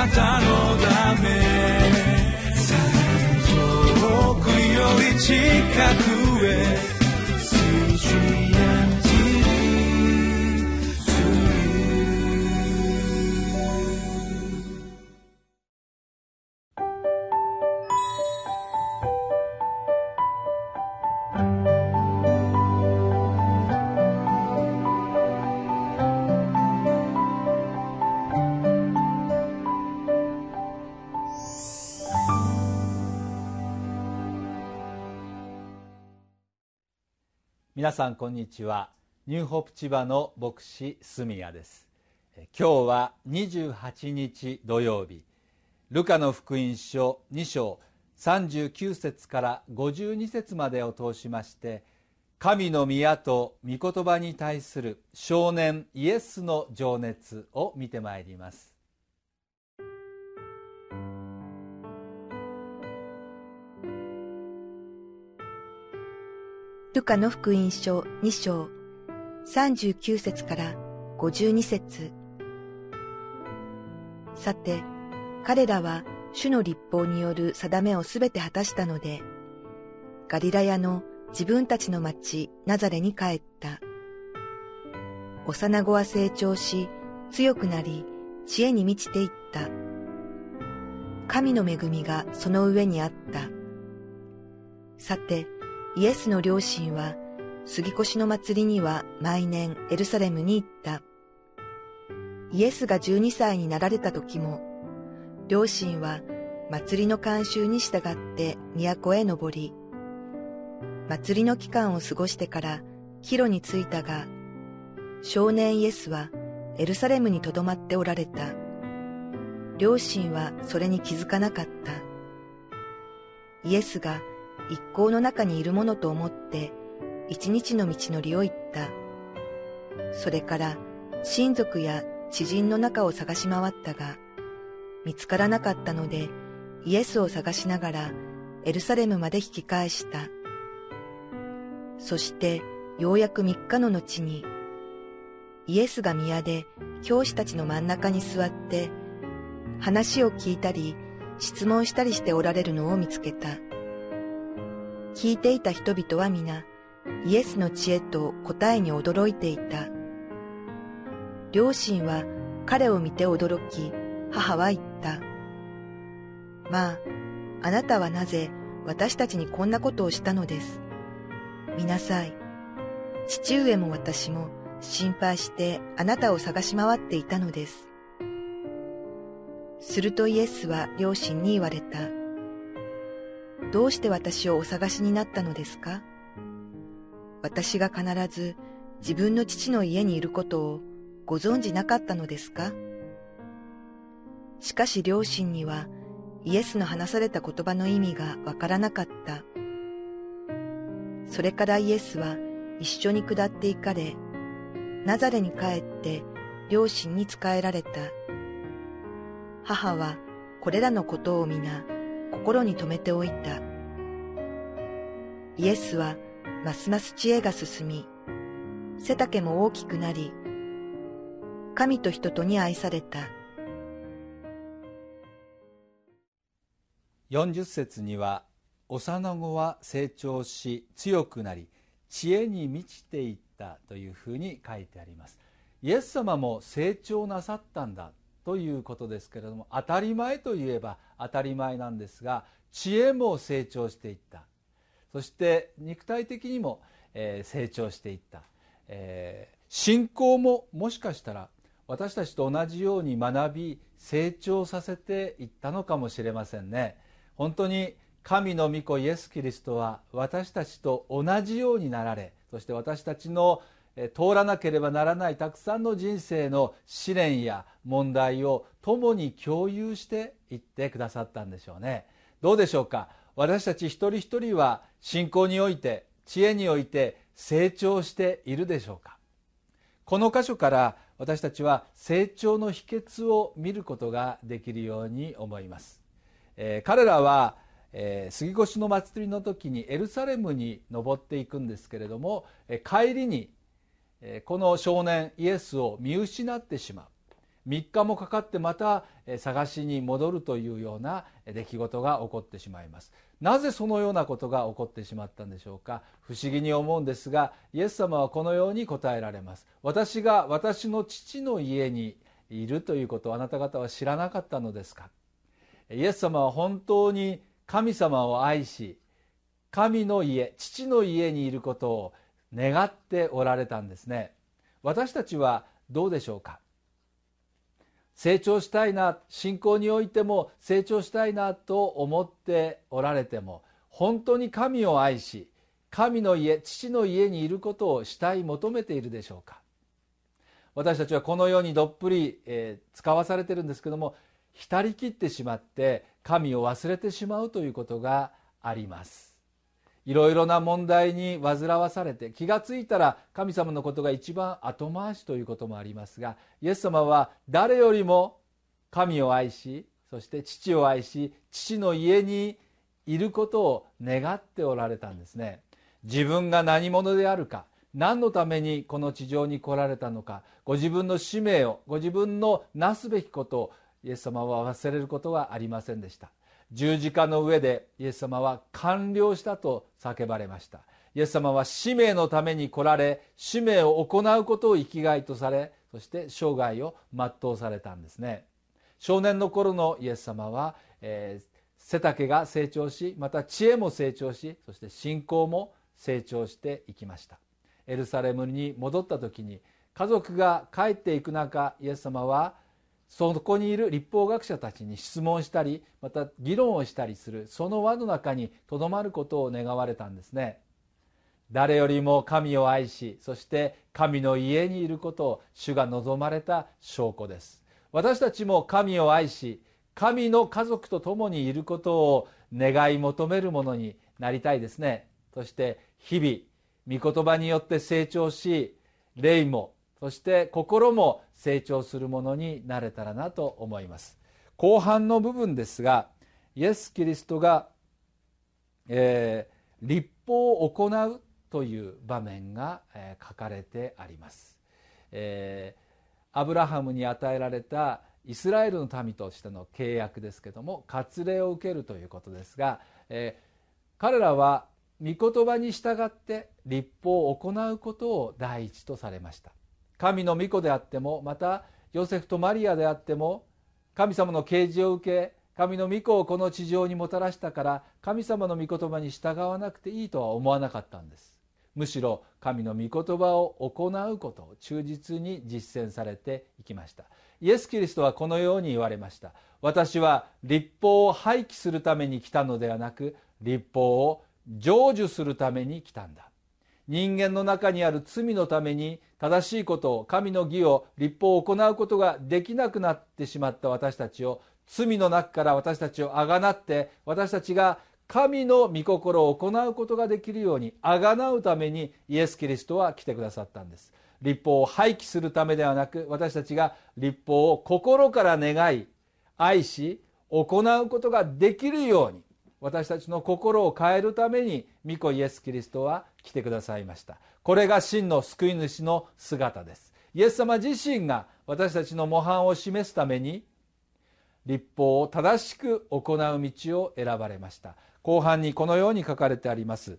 なたのため。遠くより近く。皆さんこんにちは。ニューホープ千葉の牧師住谷です。今日は28日土曜日。ルカの福音書2章39節から52節までを通しまして神の宮と御言葉に対する少年イエスの情熱を見てまいります。ルカの福音書2章39節から52節さて、彼らは主の立法による定めをすべて果たしたので、ガリラヤの自分たちの町ナザレに帰った。幼子は成長し、強くなり、知恵に満ちていった。神の恵みがその上にあった。さて、イエスの両親は杉越の祭りには毎年エルサレムに行った。イエスが12歳になられた時も、両親は祭りの慣習に従って都へ登り、祭りの期間を過ごしてから帰路に着いたが、少年イエスはエルサレムに留まっておられた。両親はそれに気づかなかった。イエスが一行の中にいるものと思って一日の道のりを行った。それから親族や知人の中を探し回ったが、見つからなかったのでイエスを探しながらエルサレムまで引き返した。そしてようやく三日の後にイエスが宮で教師たちの真ん中に座って話を聞いたり質問したりしておられるのを見つけた。聞いていた人々は皆、イエスの知恵と答えに驚いていた。両親は彼を見て驚き、母は言った。まあ、あなたはなぜ私たちにこんなことをしたのです？見なさい。父上も私も心配してあなたを探し回っていたのです。するとイエスは両親に言われた。どうして私をお探しになったのですか？私が必ず自分の父の家にいることをご存じなかったのですか？しかし両親にはイエスの話された言葉の意味がわからなかった。それからイエスは一緒に下って行かれ、ナザレに帰って両親に仕えられた。母はこれらのことを皆心に留めておいた。イエスはますます知恵が進み、背丈も大きくなり、神と人とに愛された。40節には幼子は成長し強くなり知恵に満ちていったというふうに書いてありますイエス様も成長なさったんだということですけれども当たり前といえば当たり前なんですが知恵も成長していった。そして肉体的にも、えー、成長していった、えー、信仰ももしかしたら私たちと同じように学び成長させていったのかもしれませんね。本当に神の御子イエス・キリストは私たちと同じようになられそして私たちの通らなければならないたくさんの人生の試練や問題を共に共有していってくださったんでしょうね。どうでしょうか？私たち一人一人は信仰において知恵において成長しているでしょうか？この箇所から私たちは成長の秘訣を見ることができるように思います、えー、彼らはえー、杉越の祭りの時にエルサレムに登っていくんですけれども、えー、帰りにこの少年イエスを見失ってしまう。3日もかかってまた探しに戻るというような出来事が起こってしまいます。なぜそのようなことが起こってしまったんでしょうか？不思議に思うんですがイエス様はこのように答えられます。私が私の父の家にいるということをあなた方は知らなかったのですか？イエス様は本当に神様を愛し神の家父の家にいることを願っておられたんですね。私たちはどうでしょうか？成長したいな信仰においても成長したいなと思っておられても本当に神を愛し神の家父の家にいることをしたい求めているでしょうか？私たちはこのようにどっぷり、えー、使わされてるんですけども浸りきってしまって神を忘れてしまうということがあります。いろいろな問題に煩わされて気がついたら神様のことが一番後回しということもありますがイエス様は誰よりも神を愛しそして父を愛し父の家にいることを願っておられたんですね。自分が何者であるか何のためにこの地上に来られたのかご自分の使命をご自分のなすべきことをイエス様は忘れることはありませんでした。十字架の上でイエス様は完了したと叫ばれました。イエス様は使命のために来られ使命を行うことを生きがいとされそして生涯を全うされたんですね。少年の頃のイエス様は、えー、背丈が成長しまた知恵も成長しそして信仰も成長していきました。エルサレムに戻った時に家族が帰っていく中イエス様はそこにいる立法学者たちに質問したりまた議論をしたりするその輪の中にとどまることを願われたんですね。誰よりも神を愛しそして神の家にいることを主が望まれた証拠です。私たちも神を愛し神の家族と共にいることを願い求めるものになりたいですね。そして日々御言葉によって成長し霊もそして心も成長するものになれたらなと思います。後半の部分ですがイエス・キリストが、えー、立法を行うという場面が、えー、書かれてあります、えー、アブラハムに与えられたイスラエルの民としての契約ですけども割礼を受けるということですが、えー、彼らは御言葉に従って立法を行うことを第一とされました。神の御子であってもまたヨセフとマリアであっても神様の啓示を受け神の御子をこの地上にもたらしたから神様の御言葉に従わなくていいとは思わなかったんです。むしろ神の御言葉を行うことを忠実に実践されていきました。イエス・キリストはこのように言われました。私は立法を廃棄するために来たのではなく立法を成就するために来たんだ。人間の中にある罪のために正しいことを神の義を立法を行うことができなくなってしまった私たちを罪の中から私たちをあがなって私たちが神の御心を行うことができるようにあがなうためにイエス・キリストは来てくださったんです。立法を廃棄するためではなく私たちが立法を心から願い愛し行うことができるように私たちの心を変えるために御子イエス・キリストは来てくださいました。これが真の救い主の姿です。イエス様自身が私たちの模範を示すために立法を正しく行う道を選ばれました。後半にこのように書かれてあります。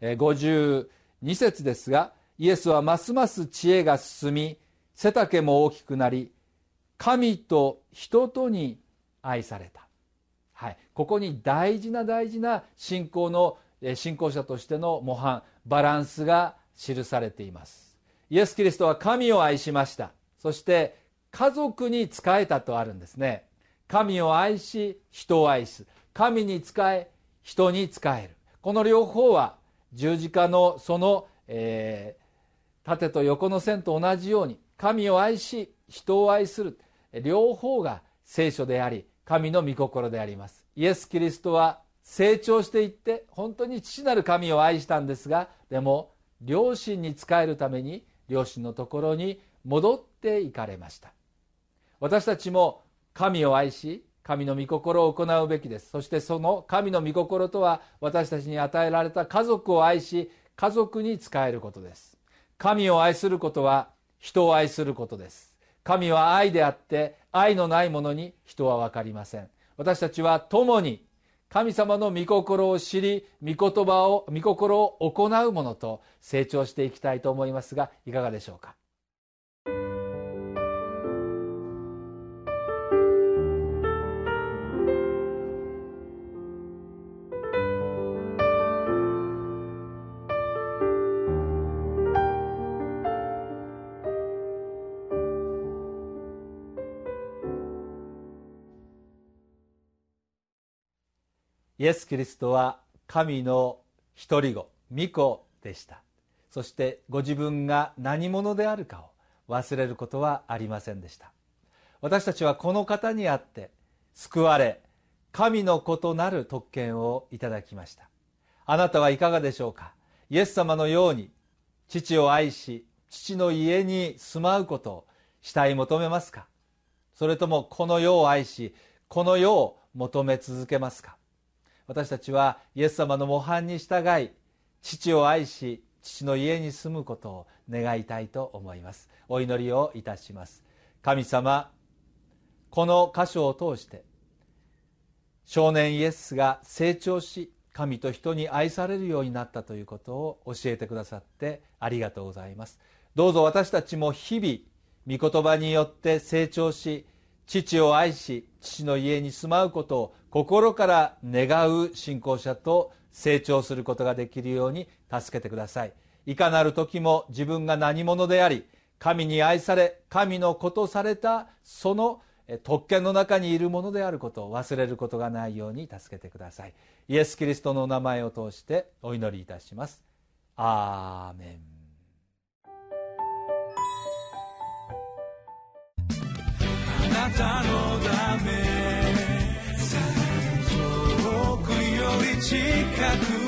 52節ですがイエスはますます知恵が進み背丈も大きくなり神と人とに愛された。はい、ここに大事な大事な信仰の信仰者としての模範バランスが記されています。イエス・キリストは神を愛しました。そして家族に仕えたとあるんですね。神を愛し人を愛す。神に仕え人に仕える。この両方は十字架のその、えー、縦と横の線と同じように神を愛し人を愛する。両方が聖書であり神の御心であります。イエス・キリストは成長していって本当に父なる神を愛したんですがでも両親に仕えるために両親のところに戻っていかれました。私たちも神を愛し神の御心を行うべきです。そしてその神の御心とは私たちに与えられた家族を愛し家族に仕えることです。神を愛することは人を愛することです。神は愛であって愛のないものに人は分かりません。私たちは共に神様の御心を知り御言葉を御心を行うものと成長していきたいと思いますがいかがでしょうか？イエス・キリストは神の一人子御子でした。そしてご自分が何者であるかを忘れることはありませんでした。私たちはこの方にあって救われ神の子となる特権をいただきました。あなたはいかがでしょうか？イエス様のように父を愛し父の家に住まうことをしたい求めますか？それともこの世を愛しこの世を求め続けますか？私たちはイエス様の模範に従い父を愛し父の家に住むことを願いたいと思います。お祈りをいたします。神様この箇所を通して少年イエスが成長し神と人に愛されるようになったということを教えてくださってありがとうございます。どうぞ私たちも日々御言葉によって成長し父を愛し父の家に住まうことを心から願う信仰者と成長することができるように助けてください。いかなる時も自分が何者であり神に愛され神のことされたその特権の中にいるものであることを忘れることがないように助けてください。イエス・キリストのお名前を通してお祈りいたします。アーメン。なたのため。遠くより近く。